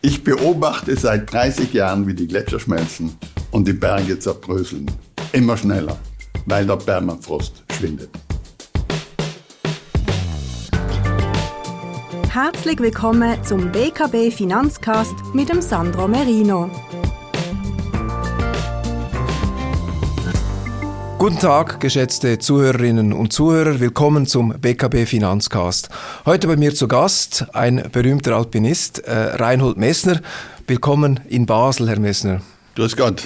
Ich beobachte seit 30 Jahren, wie die Gletscher schmelzen und die Berge zerbröseln. Immer schneller, weil der Permafrost schwindet. Herzlich willkommen zum BKB Finanzcast mit dem Sandro Merino. Guten Tag, geschätzte Zuhörerinnen und Zuhörer. Willkommen zum BKB Finanzcast. Heute bei mir zu Gast ein berühmter Alpinist, äh, Reinhold Messner. Willkommen in Basel, Herr Messner. Grüß Gott.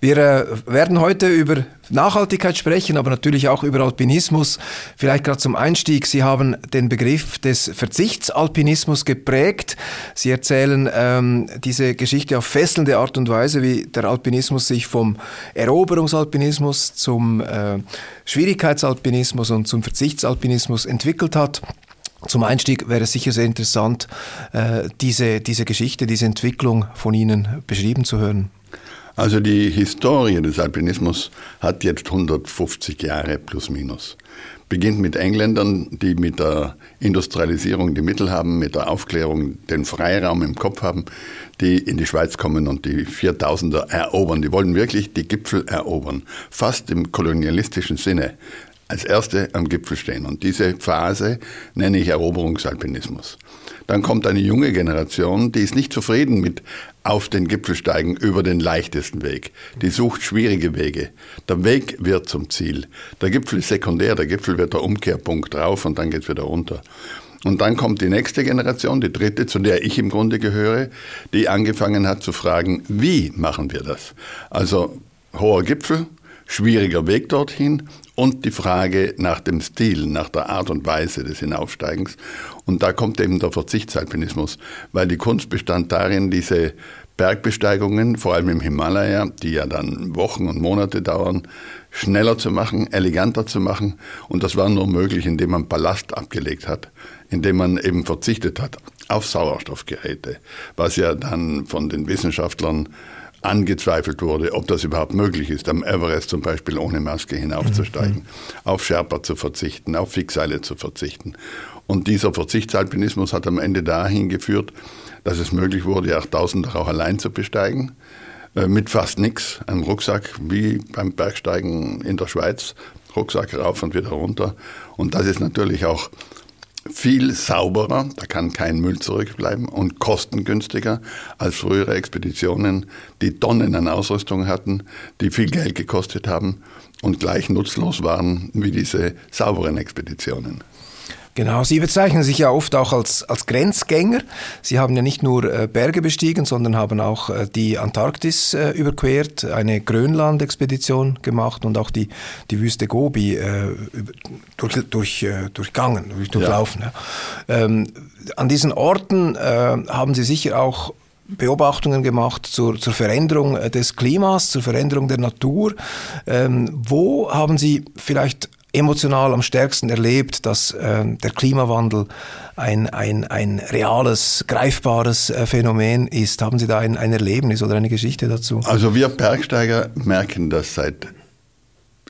Wir äh, werden heute über Nachhaltigkeit sprechen, aber natürlich auch über Alpinismus. Vielleicht gerade zum Einstieg. Sie haben den Begriff des Verzichtsalpinismus geprägt. Sie erzählen ähm, diese Geschichte auf fesselnde Art und Weise, wie der Alpinismus sich vom Eroberungsalpinismus zum äh, Schwierigkeitsalpinismus und zum Verzichtsalpinismus entwickelt hat. Zum Einstieg wäre es sicher sehr interessant, äh, diese, diese Geschichte, diese Entwicklung von Ihnen beschrieben zu hören. Also die Historie des Alpinismus hat jetzt 150 Jahre plus minus. Beginnt mit Engländern, die mit der Industrialisierung die Mittel haben, mit der Aufklärung den Freiraum im Kopf haben, die in die Schweiz kommen und die 4000er erobern. Die wollen wirklich die Gipfel erobern, fast im kolonialistischen Sinne als Erste am Gipfel stehen. Und diese Phase nenne ich Eroberungsalpinismus. Dann kommt eine junge Generation, die ist nicht zufrieden mit auf den Gipfel steigen über den leichtesten Weg. Die sucht schwierige Wege. Der Weg wird zum Ziel. Der Gipfel ist sekundär, der Gipfel wird der Umkehrpunkt drauf und dann geht's wieder runter. Und dann kommt die nächste Generation, die dritte, zu der ich im Grunde gehöre, die angefangen hat zu fragen, wie machen wir das? Also hoher Gipfel, schwieriger Weg dorthin und die Frage nach dem Stil, nach der Art und Weise des Hinaufsteigens. Und da kommt eben der Verzichtsalpinismus, weil die Kunst bestand darin, diese Bergbesteigungen, vor allem im Himalaya, die ja dann Wochen und Monate dauern, schneller zu machen, eleganter zu machen. Und das war nur möglich, indem man Ballast abgelegt hat, indem man eben verzichtet hat auf Sauerstoffgeräte, was ja dann von den Wissenschaftlern angezweifelt wurde, ob das überhaupt möglich ist, am Everest zum Beispiel ohne Maske hinaufzusteigen, mhm. auf Sherpa zu verzichten, auf Fixseile zu verzichten. Und dieser Verzichtsalpinismus hat am Ende dahin geführt, dass es möglich wurde, 8000 auch allein zu besteigen, äh, mit fast nichts, einem Rucksack, wie beim Bergsteigen in der Schweiz, Rucksack rauf und wieder runter. Und das ist natürlich auch viel sauberer, da kann kein Müll zurückbleiben und kostengünstiger als frühere Expeditionen, die Tonnen an Ausrüstung hatten, die viel Geld gekostet haben und gleich nutzlos waren wie diese sauberen Expeditionen. Genau, Sie bezeichnen sich ja oft auch als, als Grenzgänger. Sie haben ja nicht nur äh, Berge bestiegen, sondern haben auch äh, die Antarktis äh, überquert, eine Grönland-Expedition gemacht und auch die, die Wüste Gobi durch, durch, durchgangen, durch, durchlaufen. Ja. Ähm, an diesen Orten äh, haben Sie sicher auch Beobachtungen gemacht zur, zur Veränderung des Klimas, zur Veränderung der Natur. Ähm, wo haben Sie vielleicht emotional am stärksten erlebt, dass äh, der Klimawandel ein, ein, ein reales, greifbares äh, Phänomen ist. Haben Sie da ein, ein Erlebnis oder eine Geschichte dazu? Also wir Bergsteiger merken das seit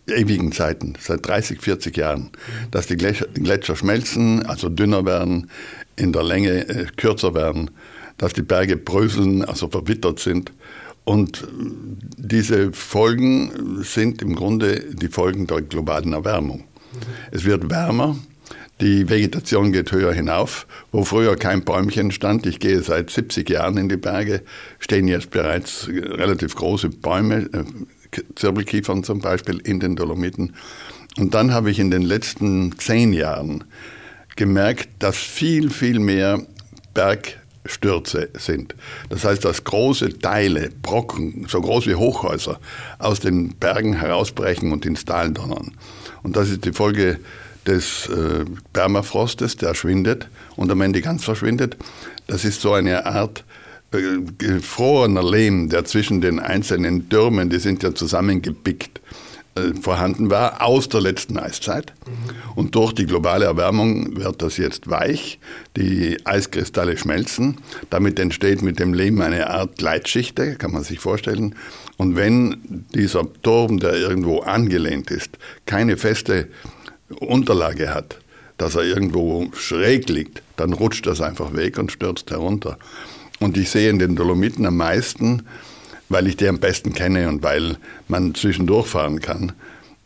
ewigen Zeiten, seit 30, 40 Jahren, dass die Gletscher schmelzen, also dünner werden, in der Länge äh, kürzer werden, dass die Berge bröseln, also verwittert sind und diese Folgen sind im Grunde die Folgen der globalen Erwärmung. Es wird wärmer, die Vegetation geht höher hinauf. Wo früher kein Bäumchen stand, ich gehe seit 70 Jahren in die Berge, stehen jetzt bereits relativ große Bäume, äh, Zirbelkiefern zum Beispiel in den Dolomiten. Und dann habe ich in den letzten zehn Jahren gemerkt, dass viel, viel mehr Berg Stürze sind. Das heißt, dass große Teile, Brocken, so groß wie Hochhäuser, aus den Bergen herausbrechen und ins Tal donnern. Und das ist die Folge des äh, Permafrostes, der schwindet und am Ende ganz verschwindet. Das ist so eine Art äh, gefrorener Lehm, der zwischen den einzelnen Türmen, die sind ja zusammengepickt, vorhanden war aus der letzten Eiszeit. Und durch die globale Erwärmung wird das jetzt weich. Die Eiskristalle schmelzen. Damit entsteht mit dem Lehm eine Art Gleitschichte, kann man sich vorstellen. Und wenn dieser Turm, der irgendwo angelehnt ist, keine feste Unterlage hat, dass er irgendwo schräg liegt, dann rutscht das einfach weg und stürzt herunter. Und ich sehe in den Dolomiten am meisten, weil ich die am besten kenne und weil man zwischendurch fahren kann,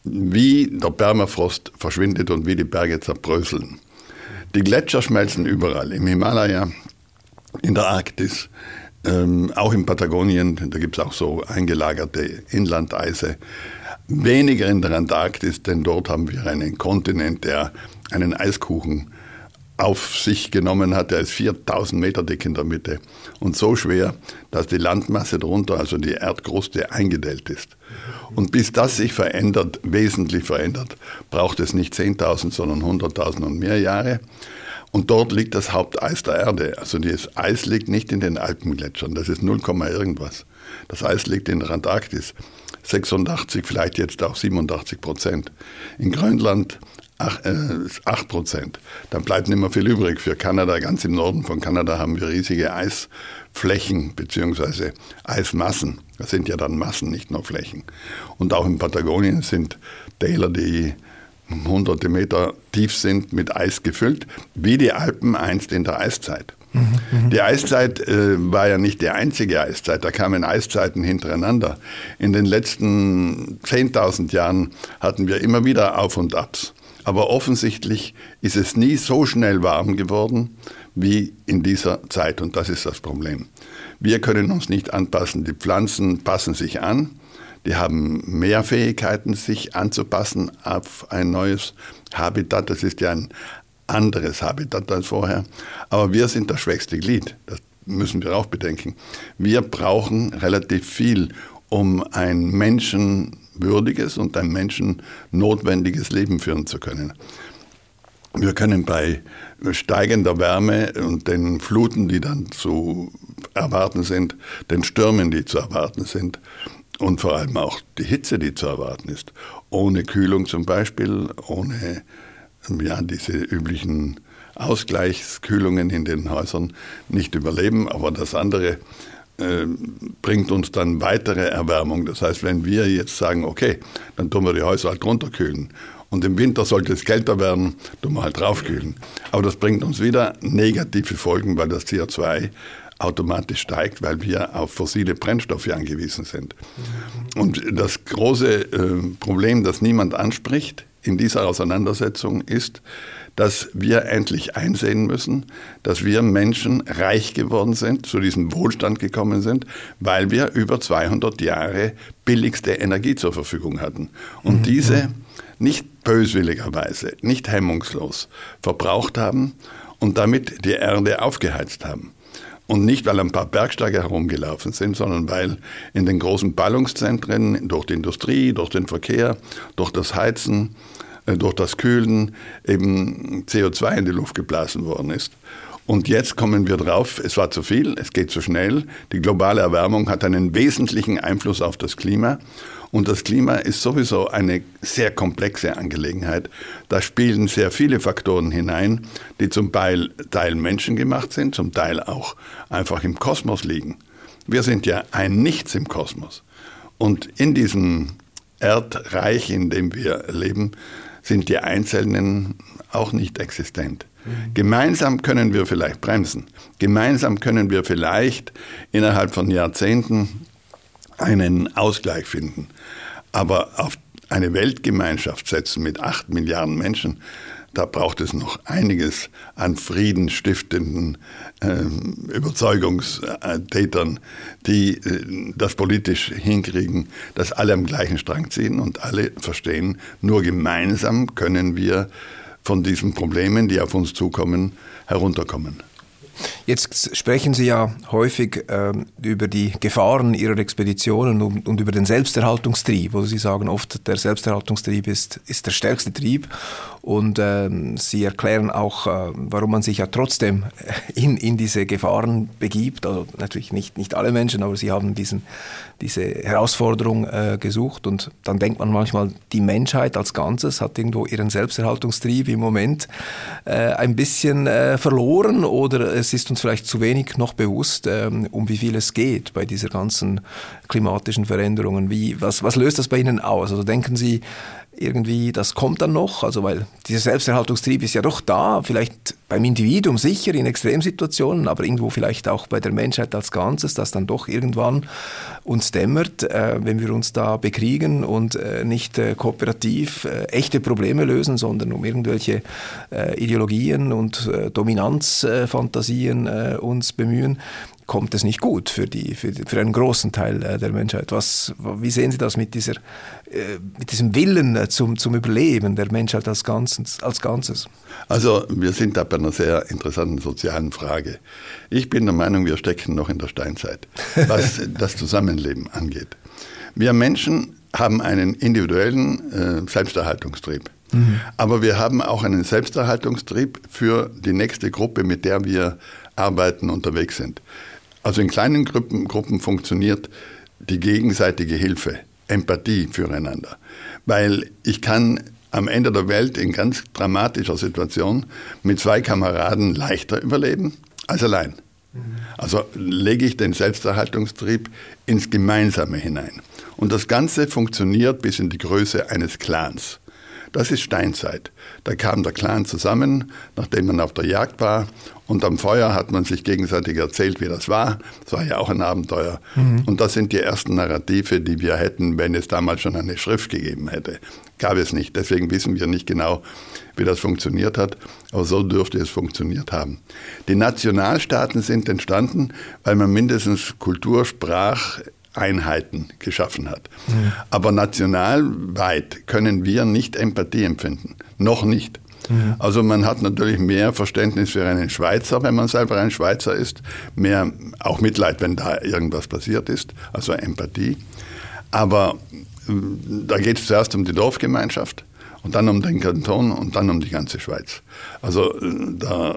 wie der Permafrost verschwindet und wie die Berge zerbröseln. Die Gletscher schmelzen überall, im Himalaya, in der Arktis, ähm, auch in Patagonien, da gibt es auch so eingelagerte Inlandeise. Weniger in der Antarktis, denn dort haben wir einen Kontinent, der einen Eiskuchen auf sich genommen hat. Der ist 4000 Meter dick in der Mitte und so schwer, dass die Landmasse darunter, also die Erdkruste, eingedellt ist. Und bis das sich verändert, wesentlich verändert, braucht es nicht 10.000, sondern 100.000 und mehr Jahre. Und dort liegt das Haupteis der Erde. Also das Eis liegt nicht in den Alpengletschern, das ist 0, irgendwas. Das Eis liegt in der Antarktis. 86, vielleicht jetzt auch 87 Prozent. In Grönland 8, äh, Prozent. Dann bleibt nicht mehr viel übrig für Kanada. Ganz im Norden von Kanada haben wir riesige Eisflächen bzw. Eismassen. Das sind ja dann Massen, nicht nur Flächen. Und auch in Patagonien sind Täler, die hunderte Meter tief sind, mit Eis gefüllt, wie die Alpen einst in der Eiszeit. Mhm, die Eiszeit äh, war ja nicht die einzige Eiszeit, da kamen Eiszeiten hintereinander. In den letzten 10.000 Jahren hatten wir immer wieder Auf und Abs. Aber offensichtlich ist es nie so schnell warm geworden wie in dieser Zeit und das ist das Problem. Wir können uns nicht anpassen, die Pflanzen passen sich an, die haben mehr Fähigkeiten, sich anzupassen auf ein neues Habitat. Das ist ja ein anderes Habitat als vorher. Aber wir sind das schwächste Glied. Das müssen wir auch bedenken. Wir brauchen relativ viel, um ein menschenwürdiges und ein menschennotwendiges Leben führen zu können. Wir können bei steigender Wärme und den Fluten, die dann zu erwarten sind, den Stürmen, die zu erwarten sind, und vor allem auch die Hitze, die zu erwarten ist. Ohne Kühlung zum Beispiel, ohne ja, diese üblichen Ausgleichskühlungen in den Häusern nicht überleben. Aber das andere bringt uns dann weitere Erwärmung. Das heißt, wenn wir jetzt sagen, okay, dann tun wir die Häuser halt runterkühlen und im Winter sollte es kälter werden, tun wir halt draufkühlen. Aber das bringt uns wieder negative Folgen, weil das CO2 automatisch steigt, weil wir auf fossile Brennstoffe angewiesen sind. Und das große äh, Problem, das niemand anspricht in dieser Auseinandersetzung, ist, dass wir endlich einsehen müssen, dass wir Menschen reich geworden sind, zu diesem Wohlstand gekommen sind, weil wir über 200 Jahre billigste Energie zur Verfügung hatten. Und mhm. diese nicht böswilligerweise, nicht hemmungslos verbraucht haben und damit die Erde aufgeheizt haben. Und nicht, weil ein paar Bergsteiger herumgelaufen sind, sondern weil in den großen Ballungszentren durch die Industrie, durch den Verkehr, durch das Heizen, durch das Kühlen eben CO2 in die Luft geblasen worden ist. Und jetzt kommen wir drauf, es war zu viel, es geht zu schnell. Die globale Erwärmung hat einen wesentlichen Einfluss auf das Klima. Und das Klima ist sowieso eine sehr komplexe Angelegenheit. Da spielen sehr viele Faktoren hinein, die zum Teil, Teil menschengemacht sind, zum Teil auch einfach im Kosmos liegen. Wir sind ja ein Nichts im Kosmos. Und in diesem Erdreich, in dem wir leben, sind die Einzelnen auch nicht existent. Gemeinsam können wir vielleicht bremsen. Gemeinsam können wir vielleicht innerhalb von Jahrzehnten einen Ausgleich finden. Aber auf eine Weltgemeinschaft setzen mit acht Milliarden Menschen, da braucht es noch einiges an friedenstiftenden äh, Überzeugungstätern, die äh, das politisch hinkriegen, dass alle am gleichen Strang ziehen und alle verstehen, nur gemeinsam können wir von diesen Problemen, die auf uns zukommen, herunterkommen. Jetzt sprechen Sie ja häufig äh, über die Gefahren Ihrer Expeditionen und, und, über den Selbsterhaltungstrieb, wo Sie sagen oft, der Selbsterhaltungstrieb ist, ist der stärkste Trieb. Und äh, Sie erklären auch, äh, warum man sich ja trotzdem in, in diese Gefahren begibt. Also natürlich nicht, nicht alle Menschen, aber Sie haben diesen, diese Herausforderung äh, gesucht. Und dann denkt man manchmal, die Menschheit als Ganzes hat irgendwo ihren Selbsterhaltungstrieb im Moment äh, ein bisschen äh, verloren oder es ist uns vielleicht zu wenig noch bewusst, ähm, um wie viel es geht bei dieser ganzen klimatischen Veränderungen. Wie, was, was löst das bei Ihnen aus? Also denken Sie, irgendwie, das kommt dann noch, also weil dieser Selbsterhaltungstrieb ist ja doch da, vielleicht beim Individuum sicher in Extremsituationen, aber irgendwo vielleicht auch bei der Menschheit als Ganzes, dass dann doch irgendwann uns dämmert, äh, wenn wir uns da bekriegen und äh, nicht äh, kooperativ äh, echte Probleme lösen, sondern um irgendwelche äh, Ideologien und äh, Dominanzfantasien uns bemühen, kommt es nicht gut für, die, für, für einen großen Teil äh, der Menschheit. Was, wie sehen Sie das mit, dieser, äh, mit diesem Willen äh, zum, zum Überleben der Menschheit als Ganzes, als Ganzes? Also wir sind da bei einer sehr interessanten sozialen Frage. Ich bin der Meinung, wir stecken noch in der Steinzeit, was das Zusammenleben angeht. Wir Menschen haben einen individuellen äh, Selbsterhaltungstrieb. Mhm. Aber wir haben auch einen Selbsterhaltungstrieb für die nächste Gruppe, mit der wir arbeiten, unterwegs sind. Also in kleinen Gruppen, Gruppen funktioniert die gegenseitige Hilfe, Empathie füreinander. Weil ich kann am Ende der Welt in ganz dramatischer Situation mit zwei Kameraden leichter überleben als allein. Also lege ich den Selbsterhaltungstrieb ins Gemeinsame hinein. Und das Ganze funktioniert bis in die Größe eines Clans. Das ist Steinzeit. Da kam der Clan zusammen, nachdem man auf der Jagd war. Und am Feuer hat man sich gegenseitig erzählt, wie das war. Das war ja auch ein Abenteuer. Mhm. Und das sind die ersten Narrative, die wir hätten, wenn es damals schon eine Schrift gegeben hätte. Gab es nicht. Deswegen wissen wir nicht genau, wie das funktioniert hat. Aber so dürfte es funktioniert haben. Die Nationalstaaten sind entstanden, weil man mindestens Kultur, Sprach, Einheiten geschaffen hat. Mhm. Aber nationalweit können wir nicht Empathie empfinden. Noch nicht. Mhm. Also man hat natürlich mehr Verständnis für einen Schweizer, wenn man selber ein Schweizer ist, mehr auch Mitleid, wenn da irgendwas passiert ist, also Empathie. Aber äh, da geht es zuerst um die Dorfgemeinschaft und dann um den Kanton und dann um die ganze Schweiz. Also äh, da,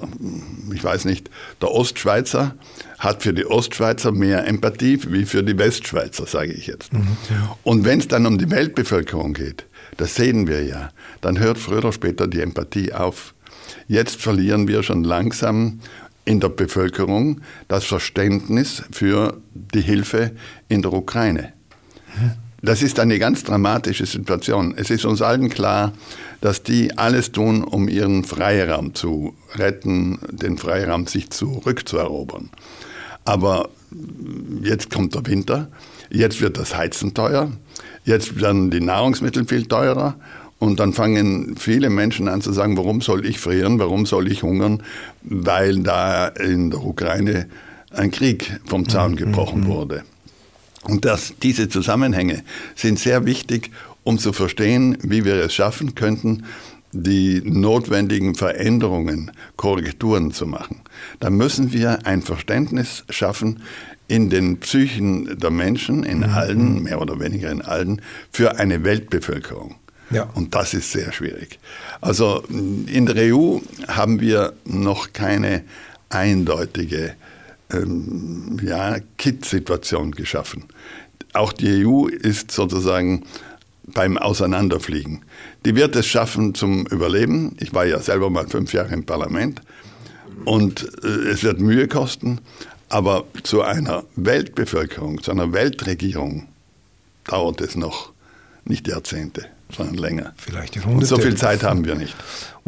ich weiß nicht, der Ostschweizer hat für die Ostschweizer mehr Empathie wie für die Westschweizer, sage ich jetzt. Mhm. Und wenn es dann um die Weltbevölkerung geht, das sehen wir ja, dann hört früher oder später die Empathie auf. Jetzt verlieren wir schon langsam in der Bevölkerung das Verständnis für die Hilfe in der Ukraine. Mhm. Das ist eine ganz dramatische Situation. Es ist uns allen klar, dass die alles tun, um ihren Freiraum zu retten, den Freiraum sich zurückzuerobern. Aber jetzt kommt der Winter, jetzt wird das Heizen teuer, jetzt werden die Nahrungsmittel viel teurer und dann fangen viele Menschen an zu sagen, warum soll ich frieren, warum soll ich hungern, weil da in der Ukraine ein Krieg vom Zaun mhm. gebrochen mhm. wurde. Und das, diese Zusammenhänge sind sehr wichtig, um zu verstehen, wie wir es schaffen könnten, die notwendigen Veränderungen, Korrekturen zu machen. Da müssen wir ein Verständnis schaffen in den Psychen der Menschen, in mhm. allen, mehr oder weniger in allen, für eine Weltbevölkerung. Ja. Und das ist sehr schwierig. Also in der EU haben wir noch keine eindeutige ähm, ja, Kit-Situation geschaffen. Auch die EU ist sozusagen beim Auseinanderfliegen. Die wird es schaffen zum Überleben. Ich war ja selber mal fünf Jahre im Parlament. Und äh, es wird Mühe kosten. Aber zu einer Weltbevölkerung, zu einer Weltregierung dauert es noch nicht Jahrzehnte, sondern länger. Vielleicht Jahrhunderte. Und so viel Zeit haben wir nicht.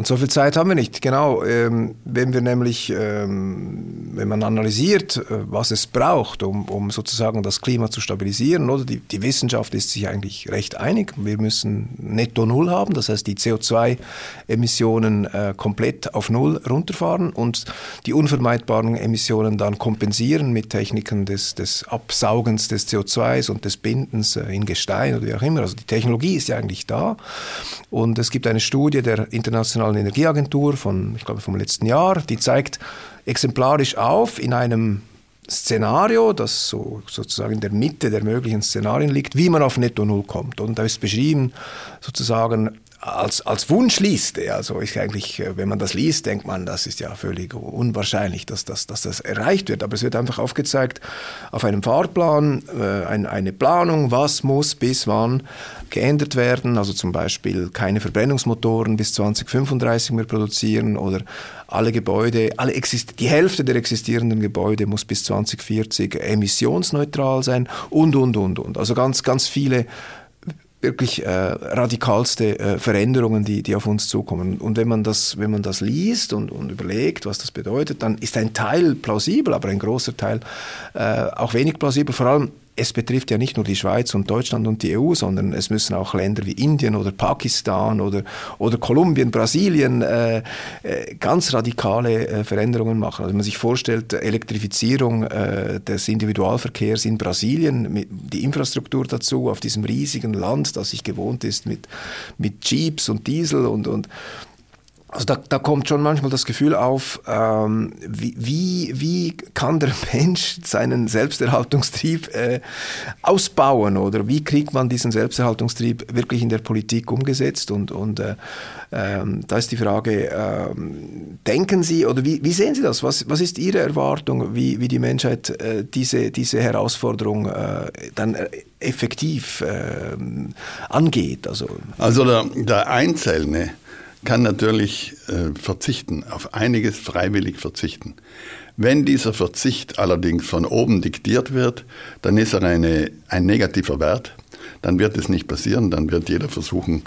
Und so viel Zeit haben wir nicht, genau. Ähm, wenn wir nämlich, ähm, wenn man analysiert, äh, was es braucht, um, um sozusagen das Klima zu stabilisieren, oder die, die Wissenschaft ist sich eigentlich recht einig. Wir müssen netto Null haben, das heißt die CO2-Emissionen äh, komplett auf Null runterfahren und die unvermeidbaren Emissionen dann kompensieren mit Techniken des, des Absaugens des CO2s und des Bindens äh, in Gestein oder wie auch immer. Also die Technologie ist ja eigentlich da. Und es gibt eine Studie der internationalen Internationalen Energieagentur von, ich glaube, vom letzten Jahr, die zeigt exemplarisch auf in einem Szenario, das so sozusagen in der Mitte der möglichen Szenarien liegt, wie man auf Netto Null kommt. Und da ist beschrieben, sozusagen, als, als Wunschliste. Also ich eigentlich, äh, wenn man das liest, denkt man, das ist ja völlig unwahrscheinlich, dass das, dass das erreicht wird. Aber es wird einfach aufgezeigt auf einem Fahrplan, äh, ein, eine Planung, was muss bis wann geändert werden. Also zum Beispiel keine Verbrennungsmotoren bis 2035 mehr produzieren oder alle Gebäude, alle die Hälfte der existierenden Gebäude muss bis 2040 emissionsneutral sein und, und, und, und. Also ganz, ganz viele wirklich äh, radikalste äh, Veränderungen, die, die auf uns zukommen. Und wenn man das, wenn man das liest und, und überlegt, was das bedeutet, dann ist ein Teil plausibel, aber ein großer Teil äh, auch wenig plausibel. Vor allem es betrifft ja nicht nur die Schweiz und Deutschland und die EU, sondern es müssen auch Länder wie Indien oder Pakistan oder, oder Kolumbien, Brasilien äh, äh, ganz radikale äh, Veränderungen machen. Also wenn man sich vorstellt, Elektrifizierung äh, des Individualverkehrs in Brasilien, die Infrastruktur dazu auf diesem riesigen Land, das sich gewohnt ist mit, mit Jeeps und Diesel und, und also da, da kommt schon manchmal das Gefühl auf, ähm, wie, wie, wie kann der Mensch seinen Selbsterhaltungstrieb äh, ausbauen oder wie kriegt man diesen Selbsterhaltungstrieb wirklich in der Politik umgesetzt? Und, und äh, ähm, da ist die Frage, ähm, denken Sie oder wie, wie sehen Sie das? Was, was ist Ihre Erwartung, wie, wie die Menschheit äh, diese, diese Herausforderung äh, dann äh, effektiv ähm, angeht? Also, also der, der Einzelne, kann natürlich äh, verzichten, auf einiges freiwillig verzichten. Wenn dieser Verzicht allerdings von oben diktiert wird, dann ist er eine, ein negativer Wert, dann wird es nicht passieren, dann wird jeder versuchen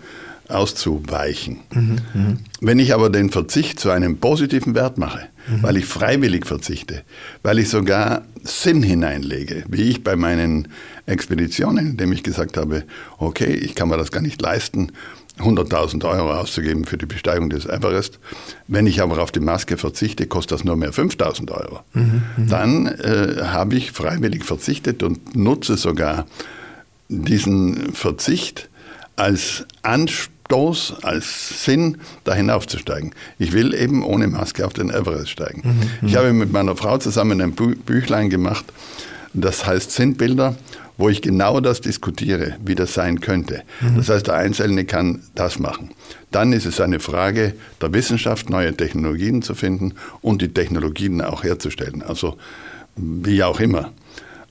auszuweichen. Mhm, mh. Wenn ich aber den Verzicht zu einem positiven Wert mache, mhm. weil ich freiwillig verzichte, weil ich sogar Sinn hineinlege, wie ich bei meinen Expeditionen, indem ich gesagt habe, okay, ich kann mir das gar nicht leisten, 100.000 Euro auszugeben für die Besteigung des Everest. Wenn ich aber auf die Maske verzichte, kostet das nur mehr 5.000 Euro. Mhm, mhm, Dann äh, habe ich freiwillig verzichtet und nutze sogar diesen Verzicht als Anstoß, als Sinn, da hinaufzusteigen. Ich will eben ohne Maske auf den Everest steigen. Mhm, mhm. ich habe mit meiner Frau zusammen ein Büchlein gemacht, das heißt Sinnbilder wo ich genau das diskutiere, wie das sein könnte. Mhm. Das heißt, der Einzelne kann das machen. Dann ist es eine Frage der Wissenschaft, neue Technologien zu finden und die Technologien auch herzustellen. Also wie auch immer.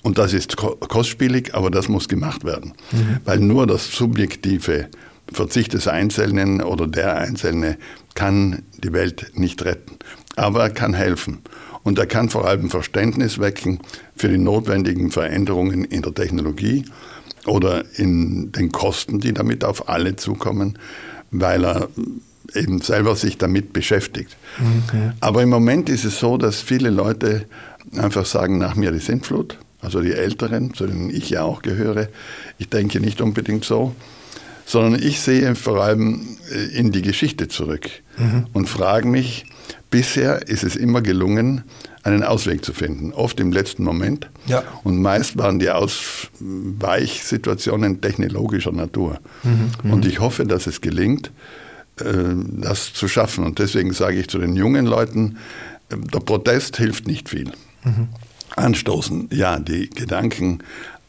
Und das ist kostspielig, aber das muss gemacht werden. Mhm. Weil nur das subjektive Verzicht des Einzelnen oder der Einzelne kann die Welt nicht retten. Aber er kann helfen. Und er kann vor allem Verständnis wecken für die notwendigen Veränderungen in der Technologie oder in den Kosten, die damit auf alle zukommen, weil er eben selber sich damit beschäftigt. Okay. Aber im Moment ist es so, dass viele Leute einfach sagen, nach mir die Sintflut, also die Älteren, zu denen ich ja auch gehöre. Ich denke nicht unbedingt so, sondern ich sehe vor allem äh, in die Geschichte zurück mhm. und frage mich, Bisher ist es immer gelungen, einen Ausweg zu finden, oft im letzten Moment. Ja. Und meist waren die Ausweichsituationen technologischer Natur. Mhm, mhm, und ich hoffe, dass es gelingt, äh, das zu schaffen. Und deswegen sage ich zu den jungen Leuten, äh, der Protest hilft nicht viel. Mhm. Anstoßen, ja, die Gedanken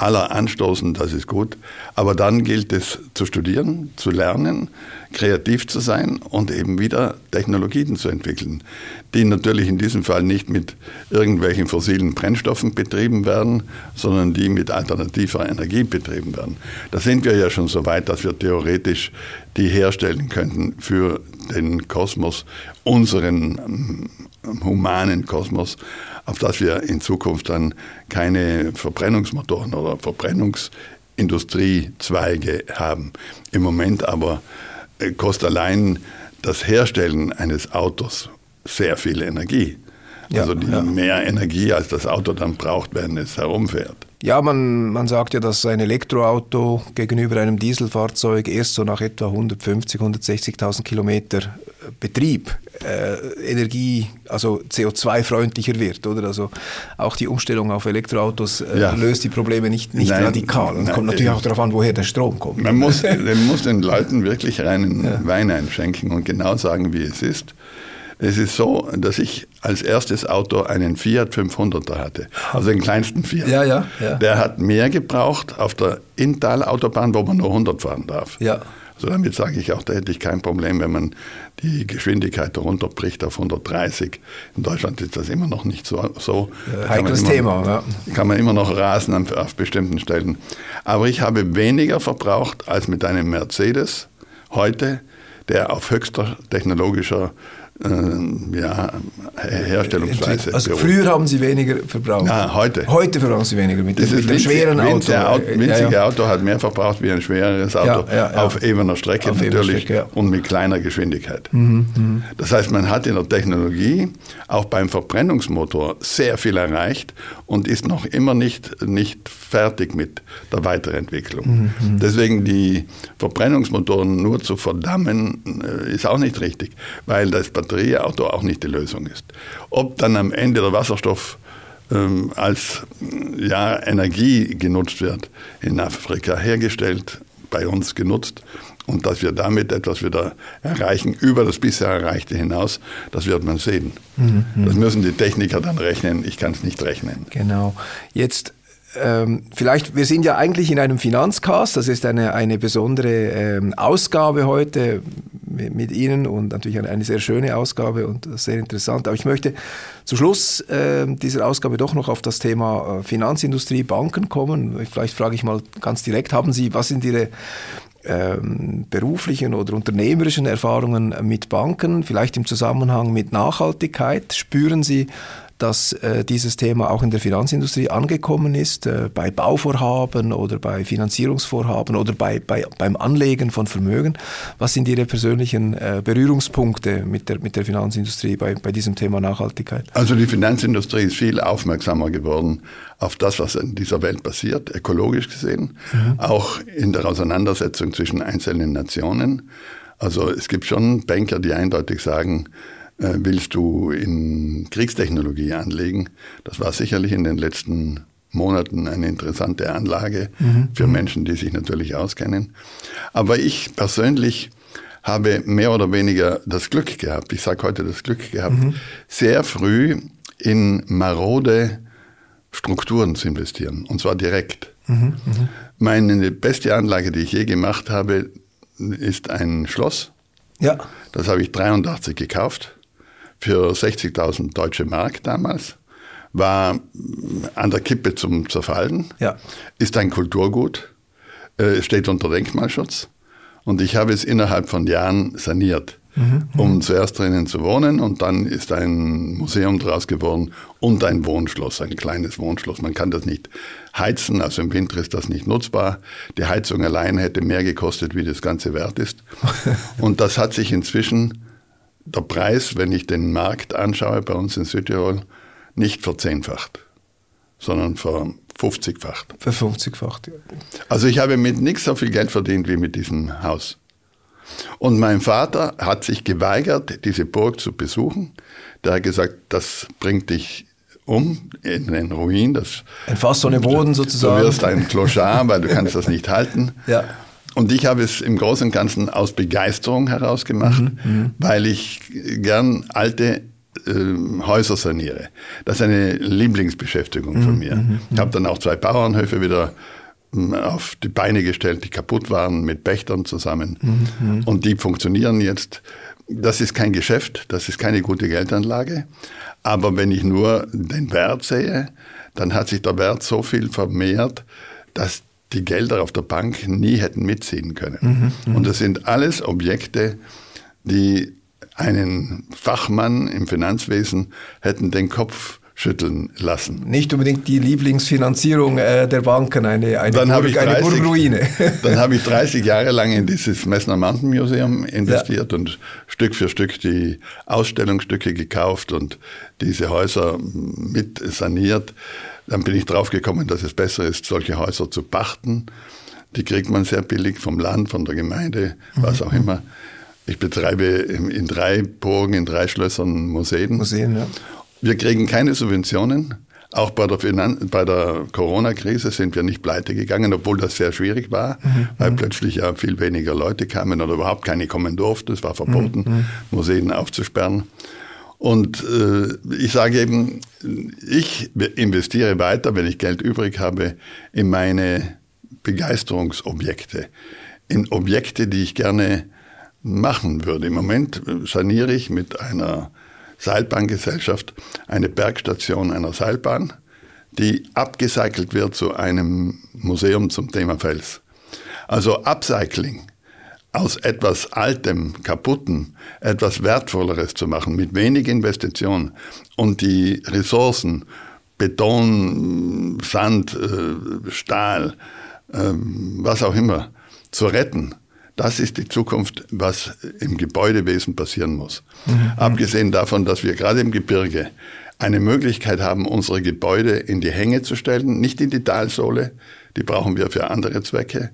aller anstoßen, das ist gut. Aber dann gilt es zu studieren, zu lernen, kreativ zu sein und eben wieder Technologien zu entwickeln, die natürlich in diesem Fall nicht mit irgendwelchen fossilen Brennstoffen betrieben werden, sondern die mit alternativer Energie betrieben werden. Da sind wir ja schon so weit, dass wir theoretisch die herstellen könnten für den Kosmos, unseren humanen Kosmos, auf das wir in Zukunft dann keine Verbrennungsmotoren oder Verbrennungsindustriezweige haben. Im Moment aber äh, kostet allein das Herstellen eines Autos sehr viel Energie. Also ja, ja. mehr Energie, als das Auto dann braucht, wenn es herumfährt. Ja, man, man sagt ja, dass ein Elektroauto gegenüber einem Dieselfahrzeug erst so nach etwa 150, 160.000 Kilometer Betrieb äh, Energie, also CO2-freundlicher wird, oder? Also auch die Umstellung auf Elektroautos äh, ja. löst die Probleme nicht, nicht nein, radikal. Und nein, kommt natürlich auch darauf an, woher der Strom kommt. Man muss, man muss den Leuten wirklich reinen ja. Wein einschenken und genau sagen, wie es ist. Es ist so, dass ich als erstes Auto einen Fiat 500er hatte, also den kleinsten Fiat. Ja, ja, ja. Der hat mehr gebraucht auf der Inntal-Autobahn, wo man nur 100 fahren darf. Ja. Also damit sage ich auch, da hätte ich kein Problem, wenn man die Geschwindigkeit runterbricht auf 130. In Deutschland ist das immer noch nicht so. so. Heikles immer, Thema. Ja. Kann man immer noch rasen auf, auf bestimmten Stellen. Aber ich habe weniger verbraucht als mit einem Mercedes heute, der auf höchster technologischer äh, ja, Herstellungsweise. Also früher haben Sie weniger verbraucht? Ja, heute. Heute verbrauchen Sie weniger mit, mit dem schweren Auto. Auto winzige ja, ja. Auto hat mehr verbraucht wie ein schweres Auto auf ebener Strecke auf natürlich Strecke, und mit kleiner Geschwindigkeit. Mhm, mh. Das heißt, man hat in der Technologie auch beim Verbrennungsmotor sehr viel erreicht und ist noch immer nicht, nicht fertig mit der Weiterentwicklung. Mhm, mh. Deswegen die Verbrennungsmotoren nur zu verdammen, äh, ist auch nicht richtig, weil das Batterieauto auch nicht die Lösung ist. Ob dann am Ende der Wasserstoff ähm, als ja, Energie genutzt wird, in Afrika hergestellt, bei uns genutzt und dass wir damit etwas wieder erreichen, über das bisher Erreichte hinaus, das wird man sehen. Mhm. Das müssen die Techniker dann rechnen, ich kann es nicht rechnen. Genau. Jetzt ähm, vielleicht, wir sind ja eigentlich in einem Finanzcast, das ist eine, eine besondere ähm, Ausgabe heute mit, mit, Ihnen und natürlich eine, eine, sehr schöne Ausgabe und sehr interessant. Aber ich möchte zu Schluss äh, dieser Ausgabe doch noch auf das Thema äh, Finanzindustrie, Banken kommen. Vielleicht frage ich mal ganz direkt, haben Sie, was sind Ihre ähm, beruflichen oder unternehmerischen Erfahrungen mit Banken, vielleicht im Zusammenhang mit Nachhaltigkeit? Spüren Sie dass äh, dieses Thema auch in der Finanzindustrie angekommen ist, äh, bei Bauvorhaben oder bei Finanzierungsvorhaben oder bei, bei, beim Anlegen von Vermögen. Was sind Ihre persönlichen äh, Berührungspunkte mit der, mit der Finanzindustrie bei, bei diesem Thema Nachhaltigkeit? Also die Finanzindustrie ist viel aufmerksamer geworden auf das, was in dieser Welt passiert, ökologisch gesehen, mhm. auch in der Auseinandersetzung zwischen einzelnen Nationen. Also es gibt schon Banker, die eindeutig sagen, äh, willst du in Kriegstechnologie anlegen. Das war sicherlich in den letzten Monaten eine interessante Anlage mhm. für Menschen, die sich natürlich auskennen. Aber ich persönlich habe mehr oder weniger das Glück gehabt, ich sage heute das Glück gehabt, mhm. sehr früh in marode Strukturen zu investieren, und zwar direkt. Mhm. mhm. Meine beste Anlage, die ich je gemacht habe, ist ein Schloss. Ja. Das habe ich 83 gekauft für 60.000 deutsche Mark damals, war an der Kippe zum Zerfallen, ja. ist ein Kulturgut, äh, steht unter Denkmalschutz und ich habe es innerhalb von Jahren saniert. Mhm, um zuerst drinnen zu wohnen und dann ist ein Museum draus geworden und ein Wohnschloss, ein kleines Wohnschloss. Man kann das nicht heizen, also im Winter ist das nicht nutzbar. Die Heizung allein hätte mehr gekostet, wie das Ganze wert ist. und das hat sich inzwischen der Preis, wenn ich den Markt anschaue bei uns in Südtirol, nicht verzehnfacht, sondern ver 50-facht. Ver 50-facht, ja. Also ich habe mit nichts so viel Geld verdient wie mit diesem Haus. Und mein Vater hat sich geweigert, diese Burg zu besuchen. Der hat gesagt, das bringt dich um in den Ruin. Das, Fast so eine Boden sozusagen. Du wirst ein Clochard, weil du kannst das nicht halten. Ja. Und ich habe es im Großen und Ganzen aus Begeisterung heraus gemacht, mhm, mhm, weil ich gern alte äh, Häuser saniere. Das ist eine Lieblingsbeschäftigung mhm, von mir. Mhm, ich habe dann auch zwei Bauernhöfe wieder hm, auf die Beine gestellt, die kaputt waren, mit Pächtern zusammen. Mhm, mhm. Und die funktionieren jetzt. Das ist kein Geschäft, das ist keine gute Geldanlage. Aber wenn ich nur den Wert sehe, dann hat sich der Wert so viel vermehrt, dass die Gelder auf der Bank nie hätten mitziehen können. Mhm, mhm, und das sind alles Objekte, die einen Fachmann im Finanzwesen hätten den Kopf schütteln lassen. Nicht unbedingt die Lieblingsfinanzierung äh, der Banken, eine, eine, dann Burg, 30, eine Burgruine. dann habe ich 30 Jahre lang in dieses Messner Mountain Museum investiert ja. und Stück für Stück die Ausstellungsstücke gekauft und diese Häuser mit saniert. Dann bin ich draufgekommen, dass es besser ist, solche Häuser zu pachten. Die kriegt man sehr billig vom Land, von der Gemeinde, was auch immer. Ich betreibe in drei Burgen, in drei Schlössern Museen. Museen, ja. Wir kriegen keine Subventionen. Auch bei der, der Corona-Krise sind wir nicht pleite gegangen, obwohl das sehr schwierig war, mhm. weil mhm. plötzlich ja viel weniger Leute kamen oder überhaupt keine kommen durften. Es war verboten, mhm. mhm. Museen aufzusperren. Und äh, ich sage eben, ich investiere weiter, wenn ich Geld übrig habe, in meine Begeisterungsobjekte, in Objekte, die ich gerne machen würde. Im Moment saniere ich mit einer Seilbahngesellschaft eine Bergstation einer Seilbahn, die abgecycelt wird zu einem Museum zum Thema Fels. Also Upcycling aus etwas Altem, Kaputten, etwas Wertvolleres zu machen, mit wenig Investition und die Ressourcen, Beton, Sand, äh, Stahl, ähm, was auch immer, zu retten. Das ist die Zukunft, was im Gebäudewesen passieren muss. Mhm. Abgesehen davon, dass wir gerade im Gebirge eine Möglichkeit haben, unsere Gebäude in die Hänge zu stellen, nicht in die Talsohle, die brauchen wir für andere Zwecke,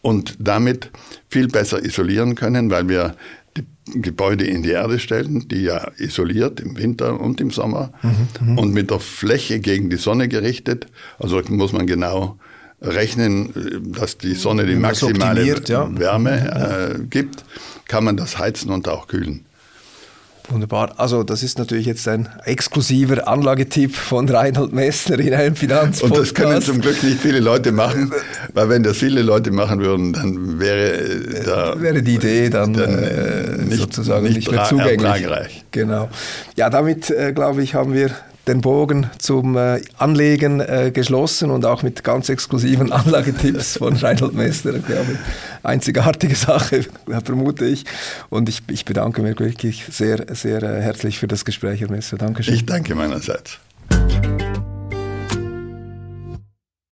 und damit viel besser isolieren können, weil wir die Gebäude in die Erde stellen, die ja isoliert im Winter und im Sommer mhm, mhm, und mit der Fläche gegen die Sonne gerichtet. Also muss man genau rechnen, dass die Sonne die maximale ja. Wärme äh, gibt, kann man das heizen und auch kühlen. Wunderbar. Also das ist natürlich jetzt ein exklusiver Anlagetipp von Reinhold Messner in einem Finanzpodcast. Und das können zum Glück nicht viele Leute machen, weil wenn das viele Leute machen würden, dann wäre äh, da, wäre die Idee dann, dann äh, nicht, sozusagen nicht, nicht mehr zugänglich. Genau. Ja, damit äh, glaube ich haben wir den Bogen zum äh, Anlegen äh, geschlossen und auch mit ganz exklusiven Anlagetipps von Reinhold Messner. Glaube, einzigartige Sache, vermute ich. Und ich, ich bedanke mich wirklich sehr, sehr äh, herzlich für das Gespräch, Herr Messer. Dankeschön. Ich danke meinerseits.